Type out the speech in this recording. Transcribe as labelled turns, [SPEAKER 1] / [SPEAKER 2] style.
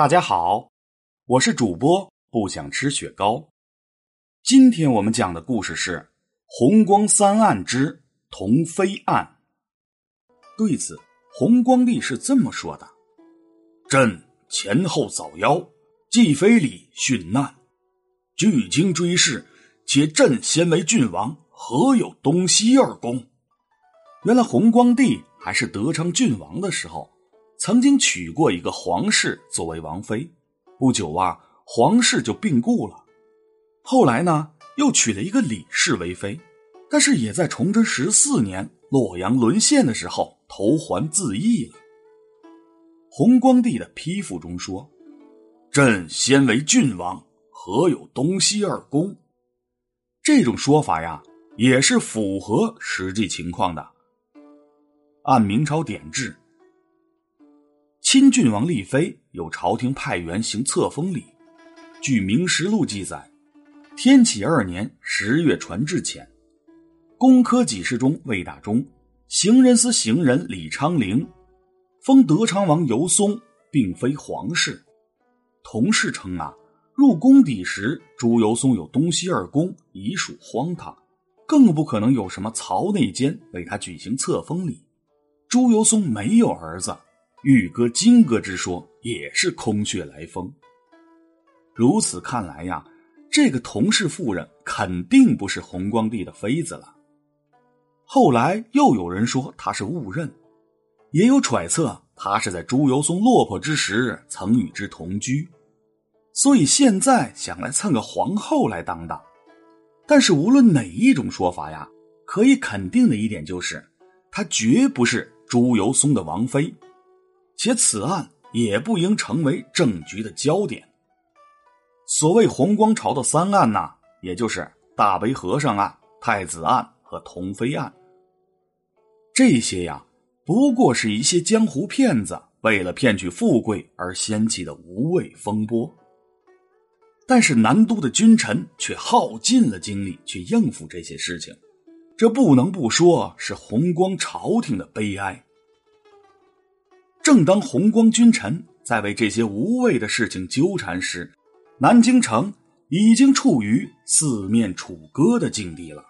[SPEAKER 1] 大家好，我是主播不想吃雪糕。今天我们讲的故事是《红光三案之同飞案》。对此，弘光帝是这么说的：“朕前后早夭，既非礼殉难，距今追谥，且朕先为郡王，何有东西二公？”原来弘光帝还是德昌郡王的时候。曾经娶过一个皇室作为王妃，不久啊，皇室就病故了。后来呢，又娶了一个李氏为妃，但是也在崇祯十四年洛阳沦陷的时候投环自缢了。弘光帝的批复中说：“朕先为郡王，何有东西二公？”这种说法呀，也是符合实际情况的。按明朝典制。亲郡王立妃，有朝廷派员行册封礼。据《明实录》记载，天启二年十月传至前，工科给事中魏大忠、行人司行人李昌龄封德昌王尤松，并非皇室。同事称啊，入宫邸时，朱由松有东西二宫，已属荒唐，更不可能有什么曹内监为他举行册封礼。朱由松没有儿子。玉哥、金哥之说也是空穴来风。如此看来呀，这个同氏妇人肯定不是弘光帝的妃子了。后来又有人说她是误认，也有揣测她是在朱由崧落魄之时曾与之同居，所以现在想来蹭个皇后来当当。但是无论哪一种说法呀，可以肯定的一点就是，她绝不是朱由崧的王妃。且此案也不应成为政局的焦点。所谓弘光朝的三案呐，也就是大悲和尚案、太子案和童妃案。这些呀，不过是一些江湖骗子为了骗取富贵而掀起的无谓风波。但是南都的君臣却耗尽了精力去应付这些事情，这不能不说是弘光朝廷的悲哀。正当弘光君臣在为这些无谓的事情纠缠时，南京城已经处于四面楚歌的境地了。